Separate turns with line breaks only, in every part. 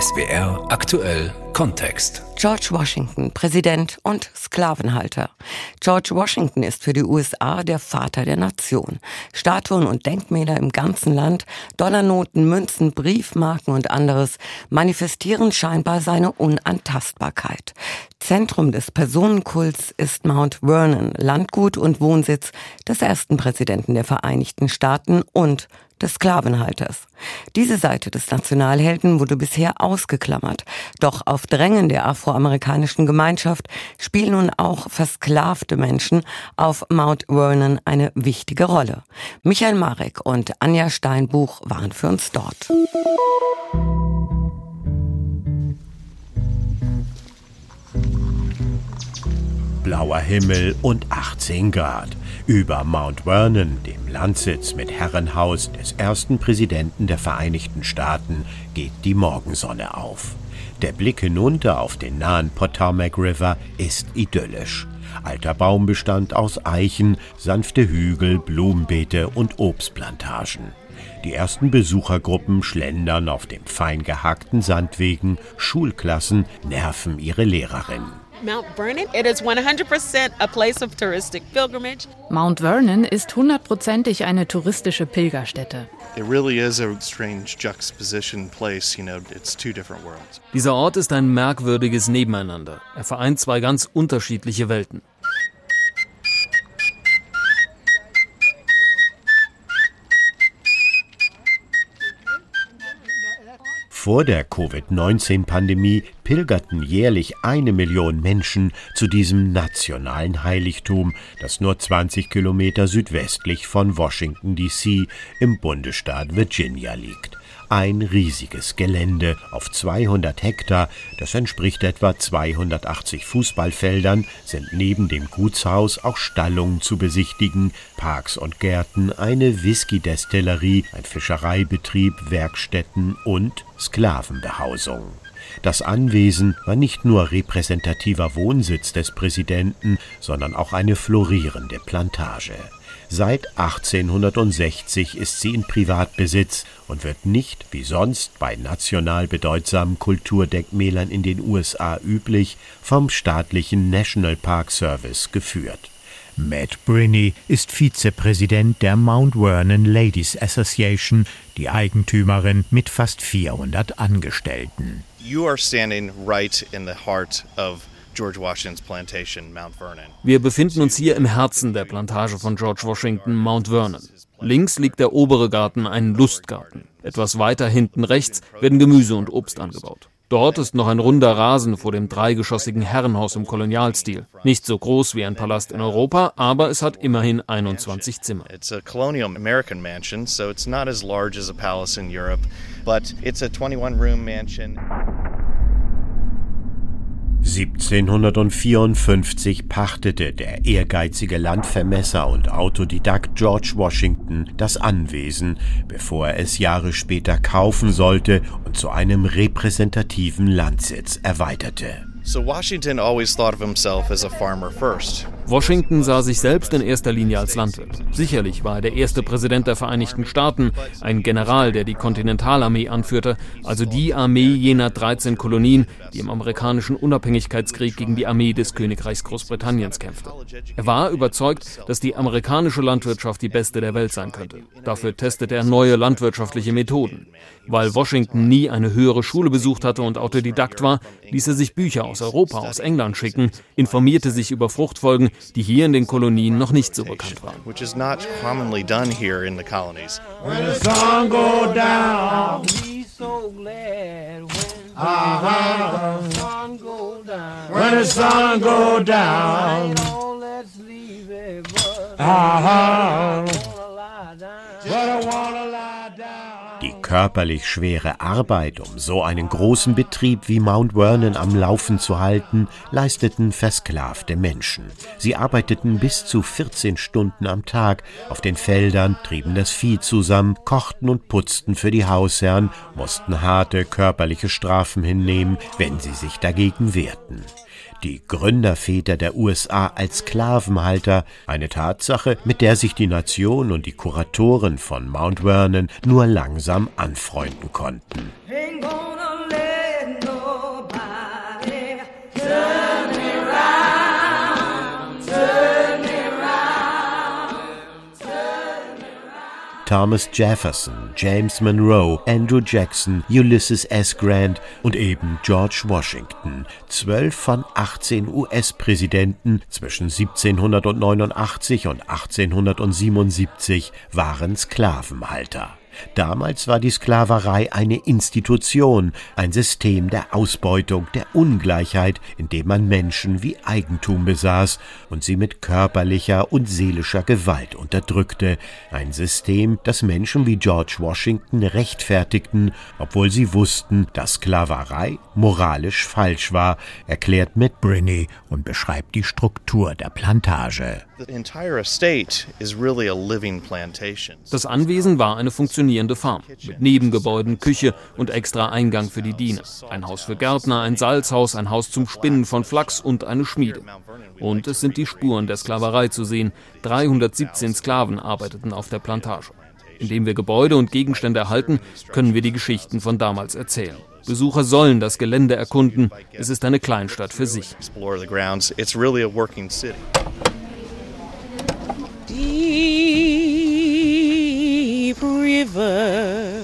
SBR aktuell Kontext.
George Washington, Präsident und Sklavenhalter. George Washington ist für die USA der Vater der Nation. Statuen und Denkmäler im ganzen Land, Dollarnoten, Münzen, Briefmarken und anderes manifestieren scheinbar seine Unantastbarkeit. Zentrum des Personenkults ist Mount Vernon, Landgut und Wohnsitz des ersten Präsidenten der Vereinigten Staaten und des Sklavenhalters. Diese Seite des Nationalhelden wurde bisher ausgeklammert. Doch auf Drängen der afroamerikanischen Gemeinschaft spielen nun auch versklavte Menschen auf Mount Vernon eine wichtige Rolle. Michael Marek und Anja Steinbuch waren für uns dort.
Blauer Himmel und 18 Grad. Über Mount Vernon, dem Landsitz mit Herrenhaus des ersten Präsidenten der Vereinigten Staaten, geht die Morgensonne auf. Der Blick hinunter auf den nahen Potomac River ist idyllisch. Alter Baumbestand aus Eichen, sanfte Hügel, Blumenbeete und Obstplantagen. Die ersten Besuchergruppen schlendern auf dem fein gehackten Sandwegen, Schulklassen nerven ihre Lehrerinnen.
Mount Vernon. It is 100% a place of touristic pilgrimage.
Mount Vernon ist hundertprozentig eine touristische Pilgerstätte.
It really is a strange juxtaposition place, you know, it's two different worlds.
Dieser Ort ist ein merkwürdiges Nebeneinander. Er vereint zwei ganz unterschiedliche Welten.
Vor der Covid-19-Pandemie pilgerten jährlich eine Million Menschen zu diesem nationalen Heiligtum, das nur 20 Kilometer südwestlich von Washington, D.C. im Bundesstaat Virginia liegt. Ein riesiges Gelände auf 200 Hektar, das entspricht etwa 280 Fußballfeldern, sind neben dem Gutshaus auch Stallungen zu besichtigen, Parks und Gärten, eine Whisky-Destillerie, ein Fischereibetrieb, Werkstätten und Sklavenbehausung. Das Anwesen war nicht nur repräsentativer Wohnsitz des Präsidenten, sondern auch eine florierende Plantage. Seit 1860 ist sie in Privatbesitz und wird nicht, wie sonst bei national bedeutsamen Kulturdenkmälern in den USA üblich, vom staatlichen National Park Service geführt. Matt Brinney ist Vizepräsident der Mount Vernon Ladies Association, die Eigentümerin mit fast 400 Angestellten.
Wir befinden uns hier im Herzen der Plantage von George Washington, Mount Vernon. Links liegt der obere Garten, ein Lustgarten. Etwas weiter hinten rechts werden Gemüse und Obst angebaut. Dort ist noch ein runder Rasen vor dem dreigeschossigen Herrenhaus im Kolonialstil. Nicht so groß wie ein Palast in Europa, aber es hat immerhin 21 Zimmer.
But it's a 21 room mansion.
1754 pachtete der ehrgeizige Landvermesser und Autodidakt George Washington das Anwesen, bevor er es Jahre später kaufen sollte und zu einem repräsentativen Landsitz erweiterte.
So Washington always thought of himself as a farmer first.
Washington sah sich selbst in erster Linie als Landwirt. Sicherlich war er der erste Präsident der Vereinigten Staaten, ein General, der die Kontinentalarmee anführte, also die Armee jener 13 Kolonien, die im amerikanischen Unabhängigkeitskrieg gegen die Armee des Königreichs Großbritanniens kämpfte. Er war überzeugt, dass die amerikanische Landwirtschaft die beste der Welt sein könnte. Dafür testete er neue landwirtschaftliche Methoden. Weil Washington nie eine höhere Schule besucht hatte und Autodidakt war, ließ er sich Bücher aus Europa, aus England schicken, informierte sich über Fruchtfolgen, die hier in den Kolonien noch nicht so bekannt waren.
When körperlich schwere Arbeit, um so einen großen Betrieb wie Mount Vernon am Laufen zu halten, leisteten versklavte Menschen. Sie arbeiteten bis zu 14 Stunden am Tag auf den Feldern, trieben das Vieh zusammen, kochten und putzten für die Hausherren, mussten harte körperliche Strafen hinnehmen, wenn sie sich dagegen wehrten die Gründerväter der USA als Sklavenhalter, eine Tatsache, mit der sich die Nation und die Kuratoren von Mount Vernon nur langsam anfreunden konnten. Ain't Thomas Jefferson, James Monroe, Andrew Jackson, Ulysses S. Grant und eben George Washington. Zwölf von 18 US-Präsidenten zwischen 1789 und 1877 waren Sklavenhalter. Damals war die Sklaverei eine Institution, ein System der Ausbeutung, der Ungleichheit, in dem man Menschen wie Eigentum besaß und sie mit körperlicher und seelischer Gewalt unterdrückte, ein System, das Menschen wie George Washington rechtfertigten, obwohl sie wussten, dass Sklaverei moralisch falsch war, erklärt Matt Brinney und beschreibt die Struktur der Plantage.
Das Anwesen war eine funktionierende Farm mit Nebengebäuden, Küche und extra Eingang für die Diener. Ein Haus für Gärtner, ein Salzhaus, ein Haus zum Spinnen von Flachs und eine Schmiede. Und es sind die Spuren der Sklaverei zu sehen. 317 Sklaven arbeiteten auf der Plantage. Indem wir Gebäude und Gegenstände erhalten, können wir die Geschichten von damals erzählen. Besucher sollen das Gelände erkunden. Es ist eine Kleinstadt für sich.
River,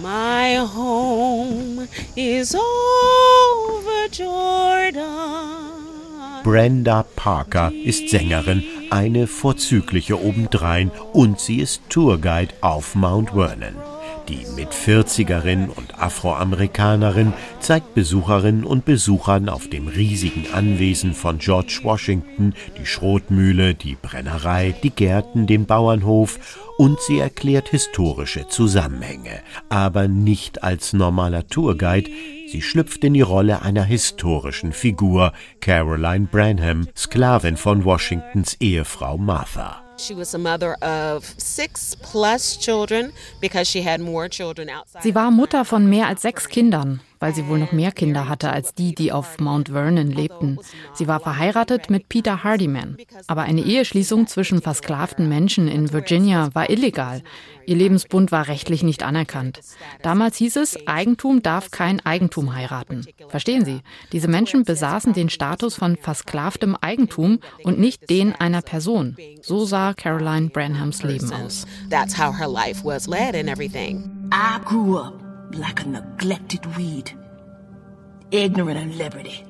my home is over Jordan.
Brenda Parker ist Sängerin, eine vorzügliche obendrein und sie ist Tourguide auf Mount Vernon. Die Mit-40erin und Afroamerikanerin zeigt Besucherinnen und Besuchern auf dem riesigen Anwesen von George Washington die Schrotmühle, die Brennerei, die Gärten, den Bauernhof und sie erklärt historische Zusammenhänge, aber nicht als normaler Tourguide, Sie schlüpft in die Rolle einer historischen Figur, Caroline Branham, Sklavin von Washingtons Ehefrau Martha. Sie
war Mutter von mehr als sechs Kindern weil sie wohl noch mehr Kinder hatte als die, die auf Mount Vernon lebten. Sie war verheiratet mit Peter Hardiman. Aber eine Eheschließung zwischen versklavten Menschen in Virginia war illegal. Ihr Lebensbund war rechtlich nicht anerkannt. Damals hieß es, Eigentum darf kein Eigentum heiraten. Verstehen Sie? Diese Menschen besaßen den Status von versklavtem Eigentum und nicht den einer Person. So sah Caroline Branhams Leben aus. That's how her life was led and everything.
I grew up like a neglected weed, ignorant of liberty,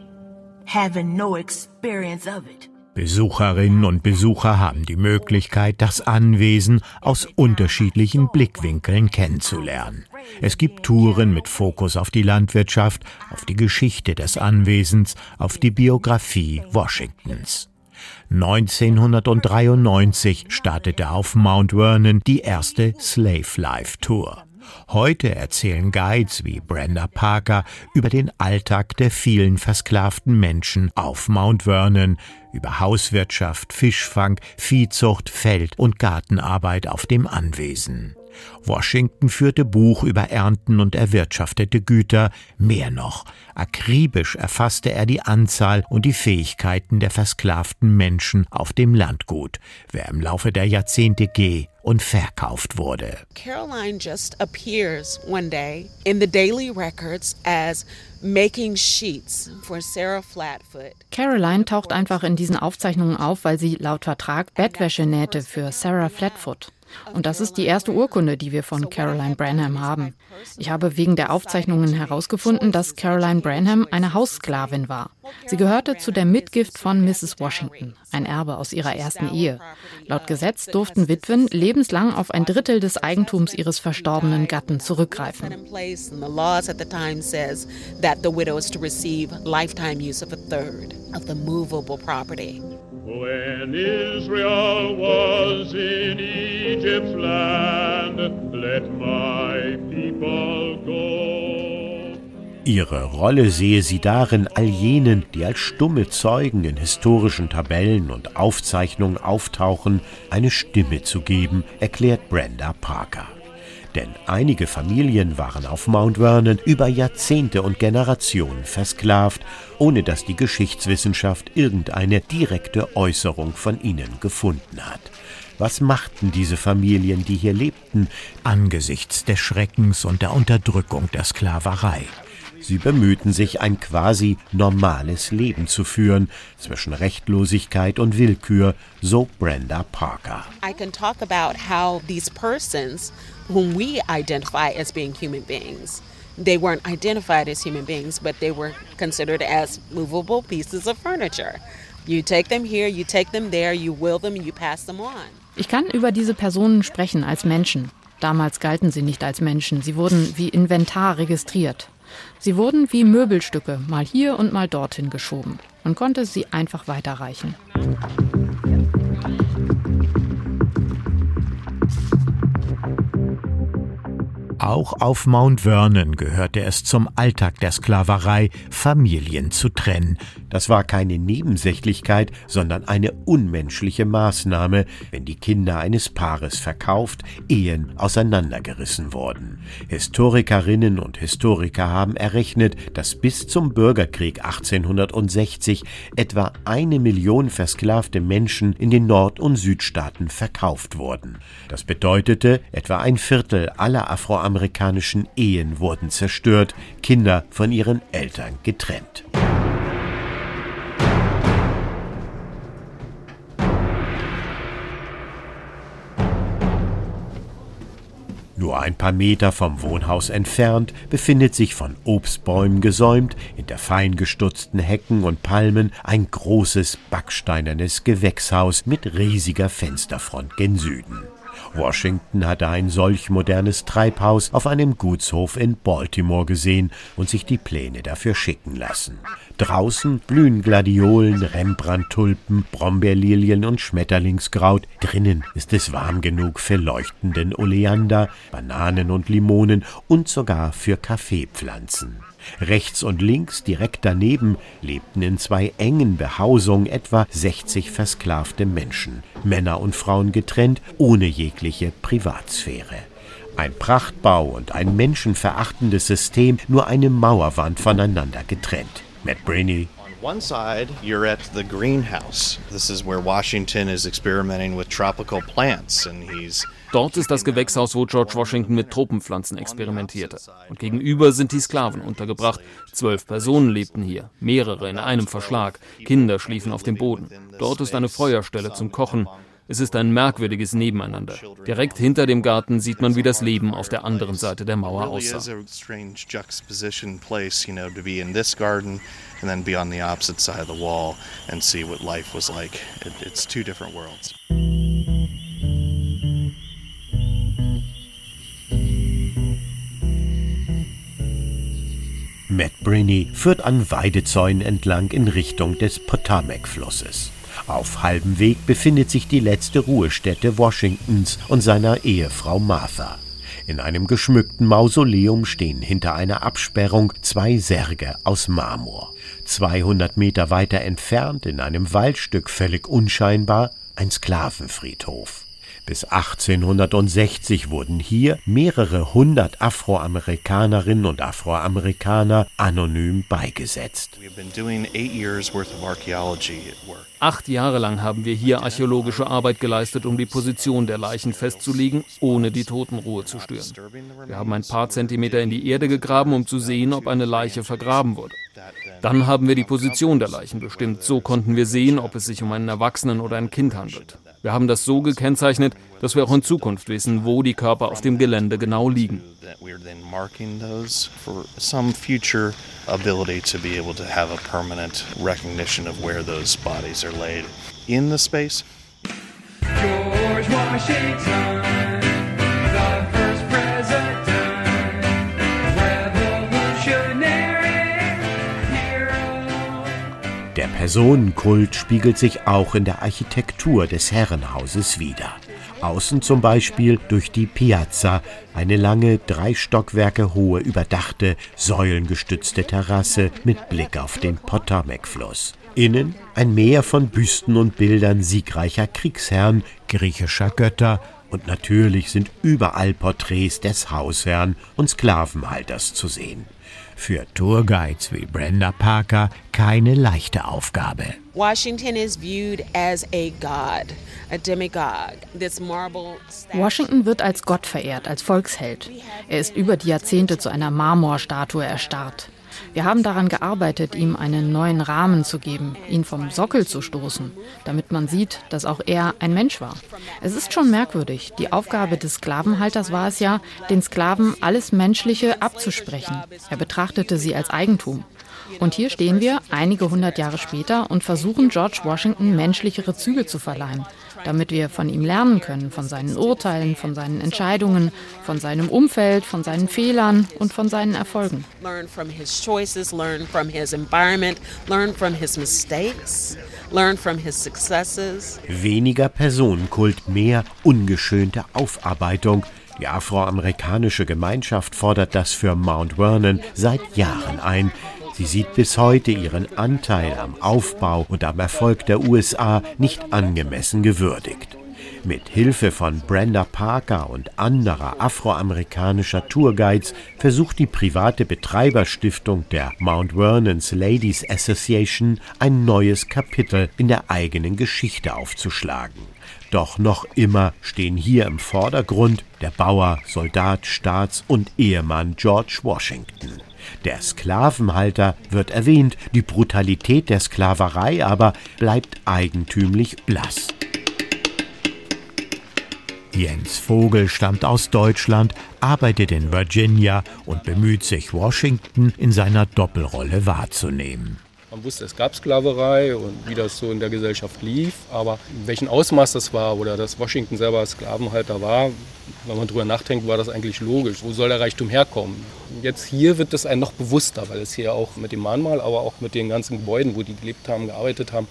having no experience of it. Besucherinnen und Besucher haben die Möglichkeit, das Anwesen aus unterschiedlichen Blickwinkeln kennenzulernen. Es gibt Touren mit Fokus auf die Landwirtschaft, auf die Geschichte des Anwesens, auf die Biografie Washingtons. 1993 startete auf Mount Vernon die erste Slave Life Tour. Heute erzählen Guides wie Brenda Parker über den Alltag der vielen versklavten Menschen auf Mount Vernon, über Hauswirtschaft, Fischfang, Viehzucht, Feld- und Gartenarbeit auf dem Anwesen. Washington führte Buch über Ernten und erwirtschaftete Güter, mehr noch, akribisch erfasste er die Anzahl und die Fähigkeiten der versklavten Menschen auf dem Landgut, wer im Laufe der Jahrzehnte geh und verkauft wurde. Caroline just appears one day in the daily records as making sheets for Sarah Flatfoot.
Caroline taucht einfach in diesen Aufzeichnungen auf, weil sie laut Vertrag Bettwäsche nähte für Sarah Flatfoot. Und das ist die erste Urkunde, die wir von Caroline Branham haben. Ich habe wegen der Aufzeichnungen herausgefunden, dass Caroline Branham eine Haussklavin war. Sie gehörte zu der Mitgift von Mrs. Washington, ein Erbe aus ihrer ersten Ehe. Laut Gesetz durften Witwen lebenslang auf ein Drittel des Eigentums ihres verstorbenen Gatten zurückgreifen. of the movable property. When Israel was in Egypt's land, let my people go.
Ihre Rolle sehe sie darin, all jenen, die als stumme Zeugen in historischen Tabellen und Aufzeichnungen auftauchen, eine Stimme zu geben, erklärt Brenda Parker. Denn einige Familien waren auf Mount Vernon über Jahrzehnte und Generationen versklavt, ohne dass die Geschichtswissenschaft irgendeine direkte Äußerung von ihnen gefunden hat. Was machten diese Familien, die hier lebten, angesichts des Schreckens und der Unterdrückung der Sklaverei? Sie bemühten sich, ein quasi normales Leben zu führen, zwischen Rechtlosigkeit und Willkür, so Brenda Parker.
I can talk about how these persons whom we identify as being human beings they weren't identified as human beings, but they were considered as movable pieces of furniture. You take them here, you take them there, you will them, you pass them on.
Ich kann über diese Personen sprechen als Menschen. Damals galten sie nicht als Menschen, sie wurden wie Inventar registriert. Sie wurden wie Möbelstücke mal hier und mal dorthin geschoben. Man konnte sie einfach weiterreichen.
Auch auf Mount Vernon gehörte es zum Alltag der Sklaverei, Familien zu trennen. Das war keine Nebensächlichkeit, sondern eine unmenschliche Maßnahme, wenn die Kinder eines Paares verkauft, Ehen auseinandergerissen wurden. Historikerinnen und Historiker haben errechnet, dass bis zum Bürgerkrieg 1860 etwa eine Million versklavte Menschen in den Nord- und Südstaaten verkauft wurden. Das bedeutete, etwa ein Viertel aller Afroamerikaner amerikanischen Ehen wurden zerstört, Kinder von ihren Eltern getrennt. Nur ein paar Meter vom Wohnhaus entfernt befindet sich von Obstbäumen gesäumt, hinter fein gestutzten Hecken und Palmen, ein großes backsteinernes Gewächshaus mit riesiger Fensterfront gen Süden. Washington hatte ein solch modernes Treibhaus auf einem Gutshof in Baltimore gesehen und sich die Pläne dafür schicken lassen. Draußen blühen Gladiolen, Rembrandt-Tulpen, Brombeerlilien und Schmetterlingskraut. Drinnen ist es warm genug für leuchtenden Oleander, Bananen und Limonen und sogar für Kaffeepflanzen. Rechts und links, direkt daneben, lebten in zwei engen Behausungen etwa 60 versklavte Menschen, Männer und Frauen getrennt, ohne jegliche Privatsphäre. Ein Prachtbau und ein menschenverachtendes System, nur eine Mauerwand voneinander getrennt. Matt Brainy,
one side, you're at the greenhouse. This is where Washington is experimenting with tropical plants and he's
Dort ist das Gewächshaus, wo George Washington mit Tropenpflanzen experimentierte. Und gegenüber sind die Sklaven untergebracht. Zwölf Personen lebten hier, mehrere in einem Verschlag. Kinder schliefen auf dem Boden. Dort ist eine Feuerstelle zum Kochen. Es ist ein merkwürdiges Nebeneinander. Direkt hinter dem Garten sieht man, wie das Leben auf der anderen Seite der Mauer aussah.
Matt Brinney führt an Weidezäunen entlang in Richtung des Potomac-Flusses. Auf halbem Weg befindet sich die letzte Ruhestätte Washingtons und seiner Ehefrau Martha. In einem geschmückten Mausoleum stehen hinter einer Absperrung zwei Särge aus Marmor. 200 Meter weiter entfernt, in einem Waldstück völlig unscheinbar, ein Sklavenfriedhof. Bis 1860 wurden hier mehrere hundert Afroamerikanerinnen und Afroamerikaner anonym beigesetzt.
Acht Jahre lang haben wir hier archäologische Arbeit geleistet, um die Position der Leichen festzulegen, ohne die Totenruhe zu stören. Wir haben ein paar Zentimeter in die Erde gegraben, um zu sehen, ob eine Leiche vergraben wurde. Dann haben wir die Position der Leichen bestimmt. So konnten wir sehen, ob es sich um einen Erwachsenen oder ein Kind handelt. Wir haben das so gekennzeichnet, dass wir auch in Zukunft wissen, wo die Körper auf dem Gelände genau liegen. George Washington
Der Personenkult spiegelt sich auch in der Architektur des Herrenhauses wider. Außen zum Beispiel durch die Piazza, eine lange, drei Stockwerke hohe, überdachte, säulengestützte Terrasse mit Blick auf den Potomac-Fluss. Innen ein Meer von Büsten und Bildern siegreicher Kriegsherren, griechischer Götter und natürlich sind überall Porträts des Hausherrn und Sklavenhalters zu sehen. Für Tourguides wie Brenda Parker keine leichte Aufgabe.
Washington is viewed as a god, a demigod. This
marble Washington wird als Gott verehrt, als Volksheld. Er ist über die Jahrzehnte zu einer Marmorstatue erstarrt. Wir haben daran gearbeitet, ihm einen neuen Rahmen zu geben, ihn vom Sockel zu stoßen, damit man sieht, dass auch er ein Mensch war. Es ist schon merkwürdig. Die Aufgabe des Sklavenhalters war es ja, den Sklaven alles Menschliche abzusprechen. Er betrachtete sie als Eigentum. Und hier stehen wir, einige hundert Jahre später, und versuchen George Washington menschlichere Züge zu verleihen, damit wir von ihm lernen können, von seinen Urteilen, von seinen Entscheidungen, von seinem Umfeld, von seinen Fehlern und von seinen Erfolgen. Learn from his choices, learn from his environment, learn from his mistakes.
Learn from his successes. Weniger Personenkult, mehr ungeschönte Aufarbeitung. Die afroamerikanische Gemeinschaft fordert das für Mount Vernon seit Jahren ein. Sie sieht bis heute ihren Anteil am Aufbau und am Erfolg der USA nicht angemessen gewürdigt. Mit Hilfe von Brenda Parker und anderer afroamerikanischer Tourguides versucht die private Betreiberstiftung der Mount Vernon's Ladies Association ein neues Kapitel in der eigenen Geschichte aufzuschlagen. Doch noch immer stehen hier im Vordergrund der Bauer, Soldat, Staats- und Ehemann George Washington. Der Sklavenhalter wird erwähnt, die Brutalität der Sklaverei aber bleibt eigentümlich blass. Jens Vogel stammt aus Deutschland, arbeitet in Virginia und bemüht sich, Washington in seiner Doppelrolle wahrzunehmen.
Man wusste, es gab Sklaverei und wie das so in der Gesellschaft lief, aber in welchem Ausmaß das war oder dass Washington selber Sklavenhalter war, wenn man drüber nachdenkt, war das eigentlich logisch. Wo soll der Reichtum herkommen? Jetzt hier wird es einem noch bewusster, weil es hier auch mit dem Mahnmal, aber auch mit den ganzen Gebäuden, wo die gelebt haben, gearbeitet haben,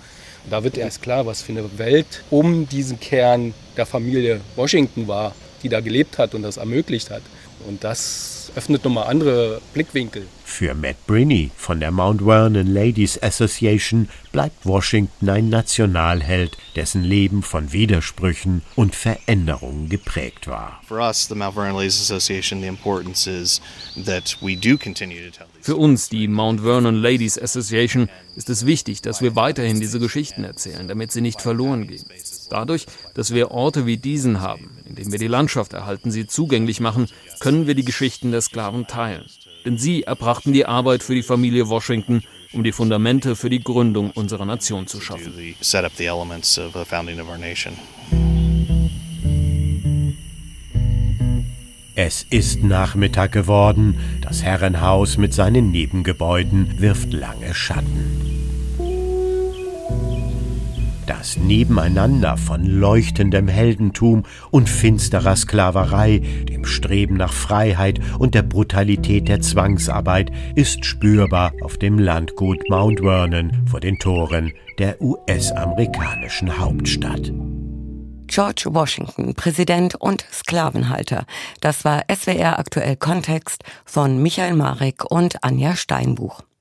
da wird erst klar, was für eine Welt um diesen Kern der Familie Washington war, die da gelebt hat und das ermöglicht hat. Und das öffnet nochmal andere Blickwinkel.
Für Matt Brinney von der Mount Vernon Ladies Association bleibt Washington ein Nationalheld, dessen Leben von Widersprüchen und Veränderungen geprägt war.
Für uns, die Mount Vernon Ladies Association, ist es wichtig, dass wir weiterhin diese Geschichten erzählen, damit sie nicht verloren gehen. Dadurch, dass wir Orte wie diesen haben, in denen wir die Landschaft erhalten, sie zugänglich machen, können wir die Geschichten der Sklaven teilen. Denn sie erbrachten die Arbeit für die Familie Washington, um die Fundamente für die Gründung unserer Nation zu schaffen.
Es ist Nachmittag geworden. Das Herrenhaus mit seinen Nebengebäuden wirft lange Schatten. Das Nebeneinander von leuchtendem Heldentum und finsterer Sklaverei, dem Streben nach Freiheit und der Brutalität der Zwangsarbeit ist spürbar auf dem Landgut Mount Vernon vor den Toren der US-amerikanischen Hauptstadt.
George Washington, Präsident und Sklavenhalter. Das war SWR aktuell Kontext von Michael Marek und Anja Steinbuch.